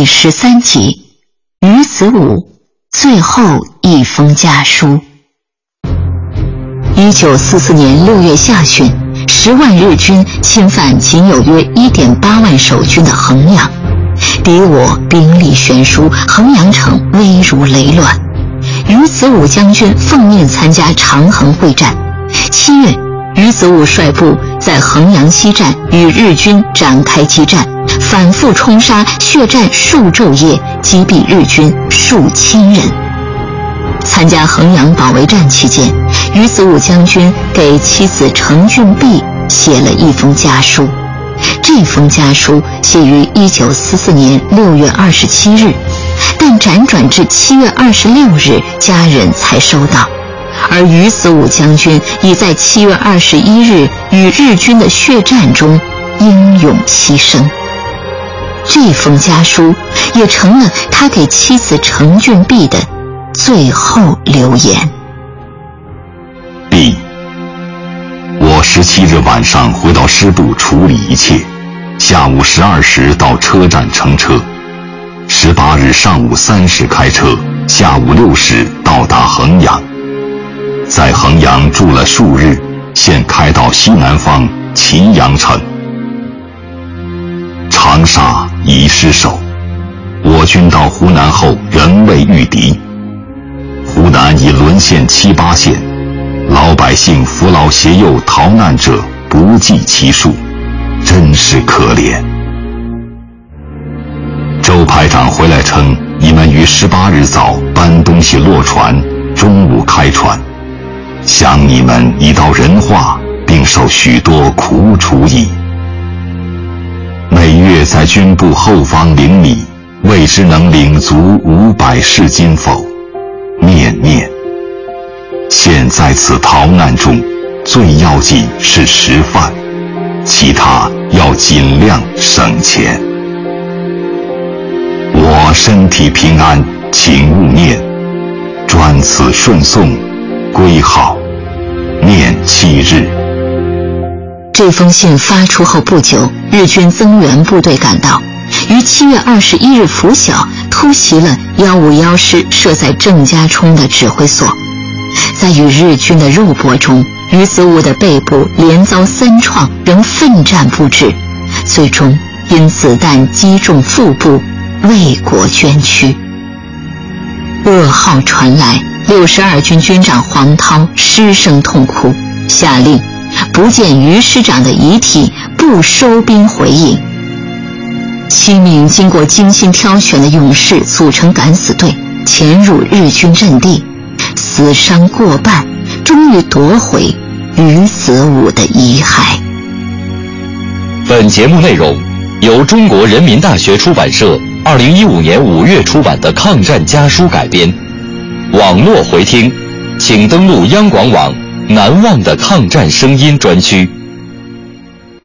第十三集，于子武最后一封家书。一九四四年六月下旬，十万日军侵犯仅有约一点八万守军的衡阳，敌我兵力悬殊，衡阳城危如累卵。于子武将军奉命参加长衡会战。七月，于子武率部在衡阳西站与日军展开激战。反复冲杀，血战数昼夜，击毙日军数千人。参加衡阳保卫战期间，于子武将军给妻子程俊碧写了一封家书。这封家书写于1944年6月27日，但辗转至7月26日，家人才收到。而于子武将军已在7月21日与日军的血战中英勇牺牲。这封家书也成了他给妻子程俊碧的最后留言。B，我十七日晚上回到师部处理一切，下午十二时到车站乘车，十八日上午三时开车，下午六时到达衡阳，在衡阳住了数日，现开到西南方祁阳城。长沙已失守，我军到湖南后仍未御敌。湖南已沦陷七八县，老百姓扶老携幼逃难者不计其数，真是可怜。周排长回来称，你们于十八日早搬东西落船，中午开船，想你们已到仁化，并受许多苦楚矣。在军部后方领米，未知能领足五百市金否？念念。现在此逃难中，最要紧是食饭，其他要尽量省钱。我身体平安，请勿念。专此顺送，归号。念七日。这封信发出后不久，日军增援部队赶到，于七月二十一日拂晓突袭了幺五幺师设在郑家冲的指挥所。在与日军的肉搏中，于子武的背部连遭三创，仍奋战不止，最终因子弹击中腹部，为国捐躯。噩耗传来，六十二军军长黄涛失声痛哭，下令。不见于师长的遗体，不收兵回营。七名经过精心挑选的勇士组成敢死队，潜入日军阵地，死伤过半，终于夺回于子武的遗骸。本节目内容由中国人民大学出版社二零一五年五月出版的《抗战家书》改编，网络回听，请登录央广网。难忘的抗战声音专区。